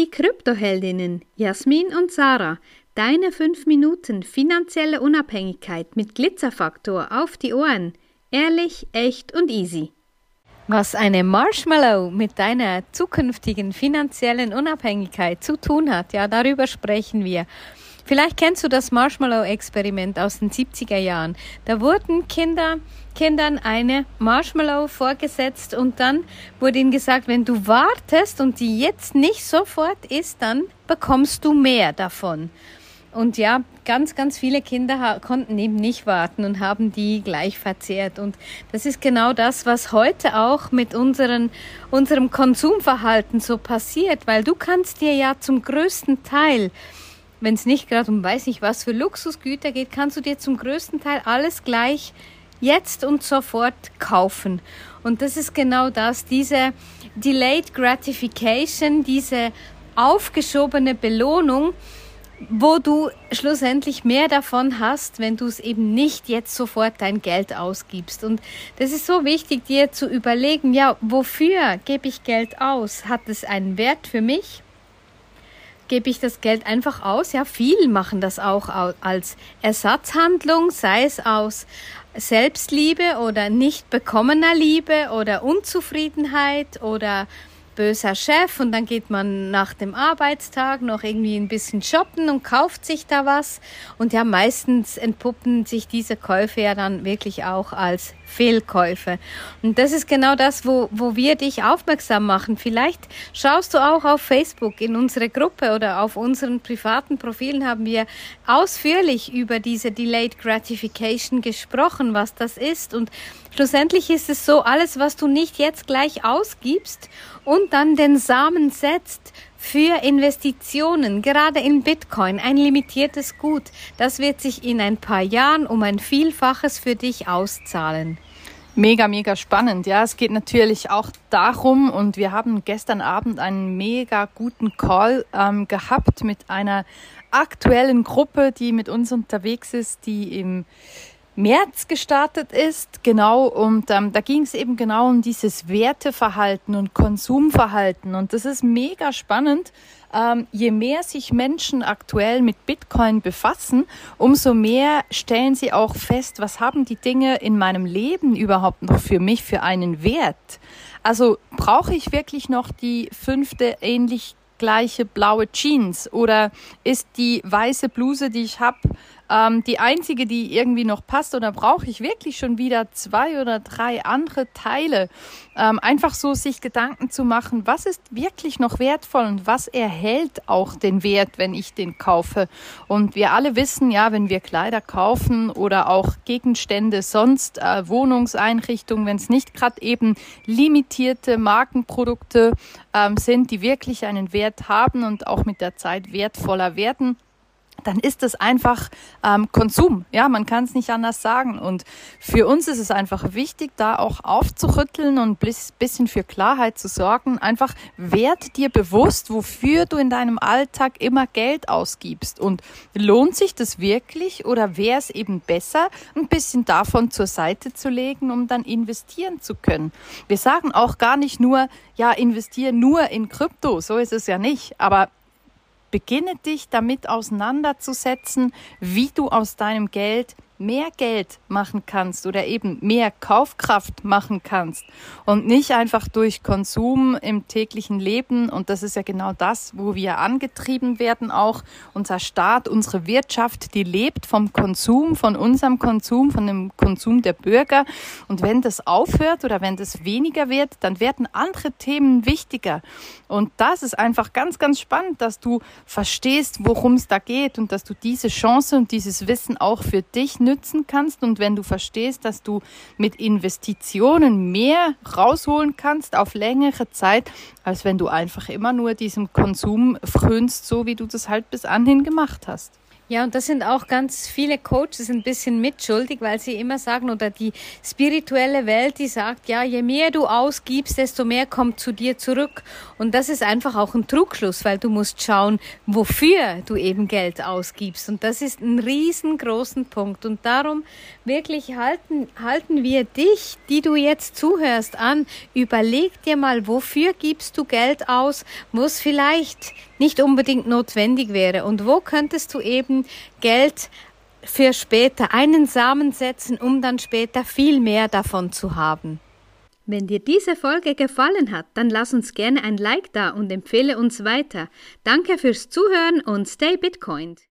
Die Kryptoheldinnen Jasmin und Sarah, deine 5 Minuten finanzielle Unabhängigkeit mit Glitzerfaktor auf die Ohren. Ehrlich, echt und easy. Was eine Marshmallow mit deiner zukünftigen finanziellen Unabhängigkeit zu tun hat, ja, darüber sprechen wir. Vielleicht kennst du das Marshmallow-Experiment aus den 70er Jahren. Da wurden Kinder, Kindern eine Marshmallow vorgesetzt und dann wurde ihnen gesagt, wenn du wartest und die jetzt nicht sofort isst, dann bekommst du mehr davon. Und ja, ganz, ganz viele Kinder konnten eben nicht warten und haben die gleich verzehrt. Und das ist genau das, was heute auch mit unseren, unserem Konsumverhalten so passiert, weil du kannst dir ja zum größten Teil wenn es nicht gerade um weiß nicht was für Luxusgüter geht, kannst du dir zum größten Teil alles gleich jetzt und sofort kaufen. Und das ist genau das, diese Delayed Gratification, diese aufgeschobene Belohnung, wo du schlussendlich mehr davon hast, wenn du es eben nicht jetzt sofort dein Geld ausgibst. Und das ist so wichtig, dir zu überlegen, ja, wofür gebe ich Geld aus? Hat es einen Wert für mich? Gebe ich das Geld einfach aus? Ja, viele machen das auch als Ersatzhandlung, sei es aus Selbstliebe oder nicht bekommener Liebe oder Unzufriedenheit oder böser Chef und dann geht man nach dem Arbeitstag noch irgendwie ein bisschen shoppen und kauft sich da was. Und ja, meistens entpuppen sich diese Käufe ja dann wirklich auch als Fehlkäufe. Und das ist genau das, wo, wo wir dich aufmerksam machen. Vielleicht schaust du auch auf Facebook in unsere Gruppe oder auf unseren privaten Profilen haben wir ausführlich über diese Delayed Gratification gesprochen, was das ist. Und schlussendlich ist es so, alles, was du nicht jetzt gleich ausgibst und dann den Samen setzt für Investitionen, gerade in Bitcoin, ein limitiertes Gut, das wird sich in ein paar Jahren um ein Vielfaches für dich auszahlen. Mega, mega spannend. Ja, es geht natürlich auch darum, und wir haben gestern Abend einen mega guten Call ähm, gehabt mit einer aktuellen Gruppe, die mit uns unterwegs ist, die im März gestartet ist, genau, und ähm, da ging es eben genau um dieses Werteverhalten und Konsumverhalten. Und das ist mega spannend. Ähm, je mehr sich Menschen aktuell mit Bitcoin befassen, umso mehr stellen sie auch fest, was haben die Dinge in meinem Leben überhaupt noch für mich für einen Wert. Also brauche ich wirklich noch die fünfte ähnlich gleiche blaue Jeans oder ist die weiße Bluse, die ich habe, ähm, die einzige, die irgendwie noch passt oder brauche ich wirklich schon wieder zwei oder drei andere Teile? Ähm, einfach so sich Gedanken zu machen, was ist wirklich noch wertvoll und was erhält auch den Wert, wenn ich den kaufe. Und wir alle wissen ja, wenn wir Kleider kaufen oder auch Gegenstände, sonst äh, Wohnungseinrichtungen, wenn es nicht gerade eben limitierte Markenprodukte ähm, sind, die wirklich einen Wert haben und auch mit der Zeit wertvoller werden, dann ist es einfach ähm, Konsum. Ja, man kann es nicht anders sagen. Und für uns ist es einfach wichtig, da auch aufzurütteln und ein bisschen für Klarheit zu sorgen. Einfach werd dir bewusst, wofür du in deinem Alltag immer Geld ausgibst. Und lohnt sich das wirklich oder wäre es eben besser, ein bisschen davon zur Seite zu legen, um dann investieren zu können? Wir sagen auch gar nicht nur, ja, investiere nur in Krypto. So ist es ja nicht. Aber Beginne dich damit auseinanderzusetzen, wie du aus deinem Geld mehr Geld machen kannst oder eben mehr Kaufkraft machen kannst und nicht einfach durch Konsum im täglichen Leben. Und das ist ja genau das, wo wir angetrieben werden auch. Unser Staat, unsere Wirtschaft, die lebt vom Konsum, von unserem Konsum, von dem Konsum der Bürger. Und wenn das aufhört oder wenn das weniger wird, dann werden andere Themen wichtiger. Und das ist einfach ganz, ganz spannend, dass du verstehst, worum es da geht und dass du diese Chance und dieses Wissen auch für dich nützen kannst und wenn du verstehst, dass du mit Investitionen mehr rausholen kannst auf längere Zeit, als wenn du einfach immer nur diesem Konsum frönst, so wie du das halt bis anhin gemacht hast. Ja, und das sind auch ganz viele Coaches ein bisschen mitschuldig, weil sie immer sagen, oder die spirituelle Welt, die sagt, ja, je mehr du ausgibst, desto mehr kommt zu dir zurück. Und das ist einfach auch ein Trugschluss, weil du musst schauen, wofür du eben Geld ausgibst. Und das ist ein riesengroßen Punkt. Und darum wirklich halten, halten wir dich, die du jetzt zuhörst, an. Überleg dir mal, wofür gibst du Geld aus, es vielleicht nicht unbedingt notwendig wäre? Und wo könntest du eben Geld für später einen Samen setzen, um dann später viel mehr davon zu haben? Wenn dir diese Folge gefallen hat, dann lass uns gerne ein Like da und empfehle uns weiter. Danke fürs Zuhören und stay Bitcoin.